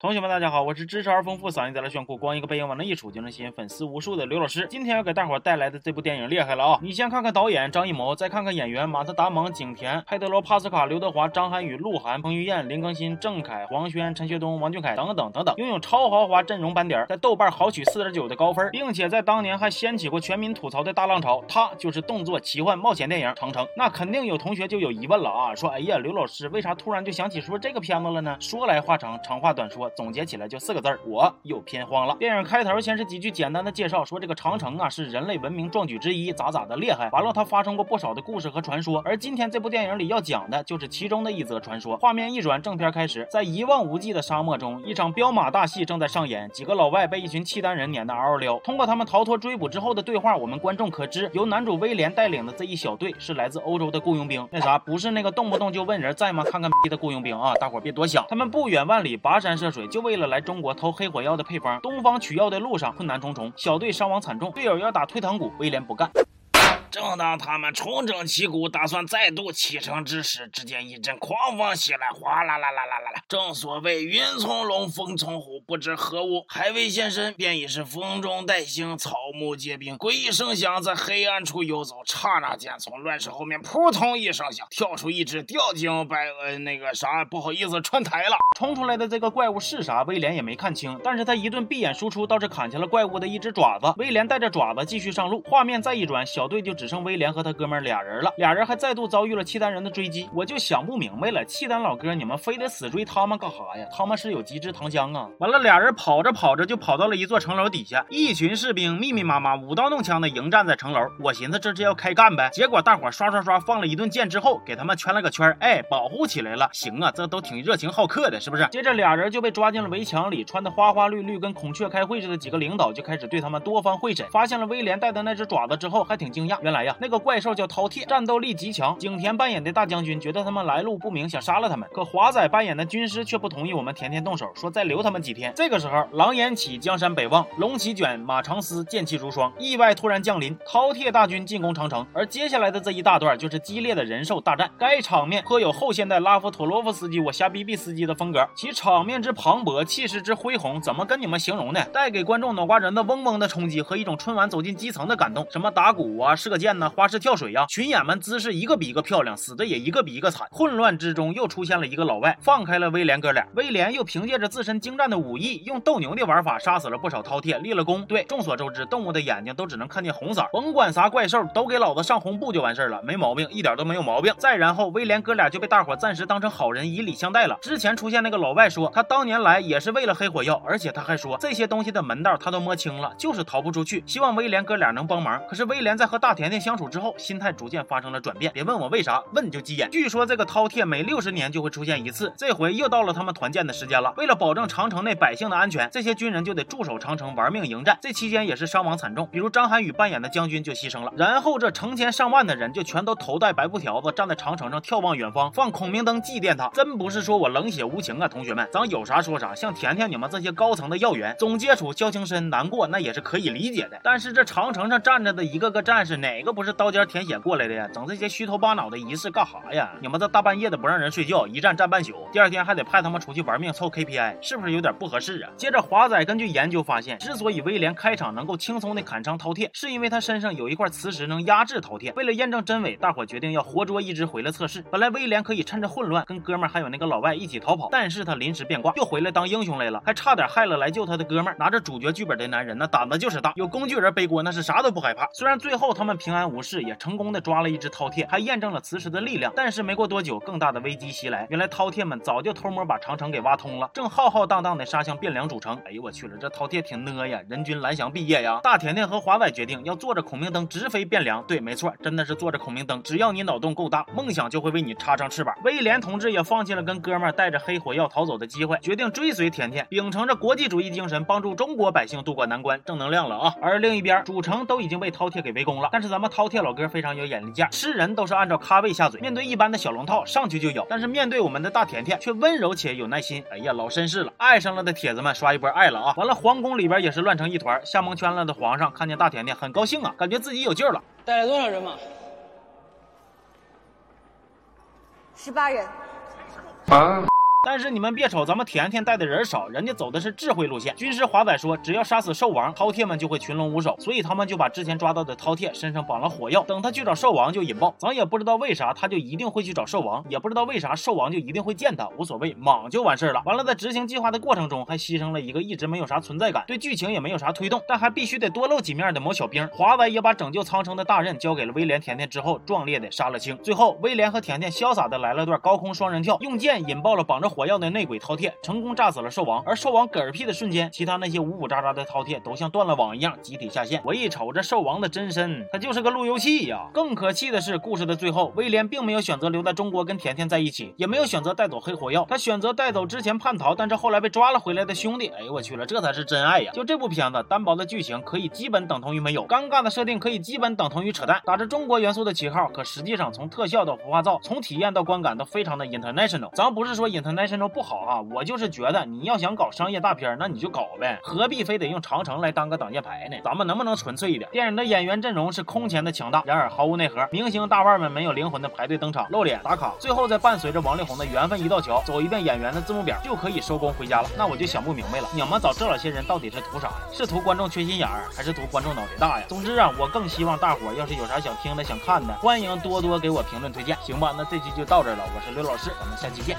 同学们，大家好，我是知识而丰富、嗓音再来炫酷、光一个背影往那一杵就能吸引粉丝无数的刘老师。今天要给大伙带来的这部电影厉害了啊！你先看看导演张艺谋，再看看演员马特·达蒙、景甜、佩德罗·帕斯卡、刘德华、张涵予、鹿晗、彭于晏、林更新、郑恺、黄轩、陈学冬、王俊凯等等等等，拥有超豪华阵容班底，在豆瓣豪取四点九的高分，并且在当年还掀起过全民吐槽的大浪潮。他就是动作奇幻冒险电影《长城》。那肯定有同学就有疑问了啊，说哎呀，刘老师为啥突然就想起说这个片子了呢？说来话长，长话短说，总结起来就。四个字儿，我又偏荒了。电影开头先是几句简单的介绍，说这个长城啊是人类文明壮举之一，咋咋的厉害。完了，它发生过不少的故事和传说。而今天这部电影里要讲的就是其中的一则传说。画面一转，正片开始，在一望无际的沙漠中，一场彪马大戏正在上演。几个老外被一群契丹人撵得嗷嗷撩。通过他们逃脱追捕之后的对话，我们观众可知，由男主威廉带领的这一小队是来自欧洲的雇佣兵。那啥，不是那个动不动就问人在吗？看看逼的雇佣兵啊！大伙别多想，他们不远万里跋山涉水，就为了来中国偷黑火药的。配方，东方取药的路上困难重重，小队伤亡惨重，队友要打退堂鼓，威廉不干。正当他们重整旗鼓，打算再度启程之时，只见一阵狂风袭来，哗啦啦啦啦啦啦！正所谓云从龙，风从虎，不知何物，还未现身，便已是风中带星，草木皆兵。诡异声响在黑暗处游走，刹那间，从乱石后面扑通一声响，跳出一只吊颈白呃那个啥，不好意思串台了。冲出来的这个怪物是啥？威廉也没看清，但是他一顿闭眼输出，倒是砍下了怪物的一只爪子。威廉带着爪子继续上路，画面再一转，小队就。只剩威廉和他哥们俩人了，俩人还再度遭遇了契丹人的追击。我就想不明白了，契丹老哥，你们非得死追他们干啥呀？他们是有极致糖浆啊！完了，俩人跑着跑着就跑到了一座城楼底下，一群士兵密密麻麻、舞刀弄枪的迎战在城楼。我寻思这是要开干呗，结果大伙刷刷刷放了一顿箭之后，给他们圈了个圈，哎，保护起来了。行啊，这都挺热情好客的，是不是？接着俩人就被抓进了围墙里，穿的花花绿绿，跟孔雀开会似的几个领导就开始对他们多方会审，发现了威廉带的那只爪子之后，还挺惊讶，原来呀，那个怪兽。叫饕餮，战斗力极强。景甜扮演的大将军觉得他们来路不明，想杀了他们。可华仔扮演的军师却不同意我们甜甜动手，说再留他们几天。天这个时候，狼烟起，江山北望，龙旗卷，马长嘶，剑气如霜。意外突然降临，饕餮大军进攻长城。而接下来的这一大段就是激烈的人兽大战。该场面颇有后现代拉夫托洛夫斯基我瞎逼逼司机的风格，其场面之磅礴，气势之恢宏，怎么跟你们形容呢？带给观众脑瓜仁子嗡嗡的冲击和一种春晚走进基层的感动。什么打鼓啊，射箭呐，花式跳。水呀！群演们姿势一个比一个漂亮，死的也一个比一个惨。混乱之中又出现了一个老外，放开了威廉哥俩。威廉又凭借着自身精湛的武武艺，用斗牛的玩法杀死了不少饕餮，立了功。对，众所周知，动物的眼睛都只能看见红色，甭管啥怪兽，都给老子上红布就完事了，没毛病，一点都没有毛病。再然后，威廉哥俩就被大伙暂时当成好人，以礼相待了。之前出现那个老外说，他当年来也是为了黑火药，而且他还说这些东西的门道他都摸清了，就是逃不出去，希望威廉哥俩能帮忙。可是威廉在和大甜甜相处之后，心态逐渐发生。了转变，别问我为啥，问就急眼。据说这个饕餮每六十年就会出现一次，这回又到了他们团建的时间了。为了保证长城内百姓的安全，这些军人就得驻守长城，玩命迎战。这期间也是伤亡惨重，比如张涵予扮演的将军就牺牲了。然后这成千上万的人就全都头戴白布条子，站在长城上眺望远方，放孔明灯祭奠他。真不是说我冷血无情啊，同学们，咱有啥说啥。像甜甜你们这些高层的要员，总接触交情深，难过那也是可以理解的。但是这长城上站着的一个个战士，哪个不是刀尖舔血过来的呀？整这些虚头巴脑的仪式干啥呀？你们这大半夜的不让人睡觉，一站站半宿，第二天还得派他们出去玩命凑 KPI，是不是有点不合适啊？接着华仔根据研究发现，之所以威廉开场能够轻松的砍伤饕餮，是因为他身上有一块磁石能压制饕餮。为了验证真伪，大伙决定要活捉一只回来测试。本来威廉可以趁着混乱跟哥们还有那个老外一起逃跑，但是他临时变卦，又回来当英雄来了，还差点害了来救他的哥们。拿着主角剧本的男人，那胆子就是大，有工具人背锅，那是啥都不害怕。虽然最后他们平安无事，也成功的抓了一只饕餮，还验证。了磁石的力量，但是没过多久，更大的危机袭来。原来饕餮们早就偷摸把长城给挖通了，正浩浩荡荡的杀他向汴梁主城。哎呦我去了，这饕餮挺呢呀，人均蓝翔毕业呀！大甜甜和华仔决定要坐着孔明灯直飞汴梁。对，没错，真的是坐着孔明灯。只要你脑洞够大，梦想就会为你插上翅膀。威廉同志也放弃了跟哥们带着黑火药逃走的机会，决定追随甜甜，秉承着国际主义精神，帮助中国百姓渡过难关。正能量了啊！而另一边，主城都已经被饕餮给围攻了，但是咱们饕餮老哥非常有眼力见，吃人都是按照咖位下嘴，面对。一般的小龙套上去就咬，但是面对我们的大甜甜却温柔且有耐心。哎呀，老绅士了，爱上了的铁子们刷一波爱了啊！完了，皇宫里边也是乱成一团，吓蒙圈了的皇上看见大甜甜很高兴啊，感觉自己有救了。带来多少人马？十八人。啊。但是你们别瞅咱们甜甜带的人少，人家走的是智慧路线。军师华仔说，只要杀死兽王，饕餮们就会群龙无首，所以他们就把之前抓到的饕餮身上绑了火药，等他去找兽王就引爆。咱也不知道为啥他就一定会去找兽王，也不知道为啥兽王就一定会见他，无所谓，莽就完事儿了。完了，在执行计划的过程中，还牺牲了一个一直没有啥存在感，对剧情也没有啥推动，但还必须得多露几面的某小兵。华仔也把拯救苍生的大任交给了威廉、甜甜之后，壮烈的杀了青。最后，威廉和甜甜潇洒的来了段高空双人跳，用剑引爆了绑着火药的内鬼。饕餮成功炸死了兽王，而兽王嗝屁的瞬间，其他那些呜呜喳喳的饕餮都像断了网一样集体下线。我一瞅这兽王的真身，他就是个路由器呀！更可气的是，故事的最后，威廉并没有选择留在中国跟甜甜在一起，也没有选择带走黑火药，他选择带走之前叛逃但是后来被抓了回来的兄弟。哎呦我去了，这才是真爱呀！就这部片子，单薄的剧情可以基本等同于没有，尴尬的设定可以基本等同于扯淡，打着中国元素的旗号，可实际上从特效到服化造，从体验到观感都非常的 international。咱不是说 international 不好啊，我就是觉得。你要想搞商业大片，那你就搞呗，何必非得用长城来当个挡箭牌呢？咱们能不能纯粹一点？电影的演员阵容是空前的强大，然而毫无内核，明星大腕们没有灵魂的排队登场露脸打卡，最后再伴随着王力宏的缘分一道桥，走一遍演员的字幕表就可以收工回家了。那我就想不明白了，你们找这老些人到底是图啥呀？是图观众缺心眼儿，还是图观众脑袋大呀？总之啊，我更希望大伙要是有啥想听的、想看的，欢迎多多给我评论推荐，行吧？那这期就到这了，我是刘老师，咱们下期见。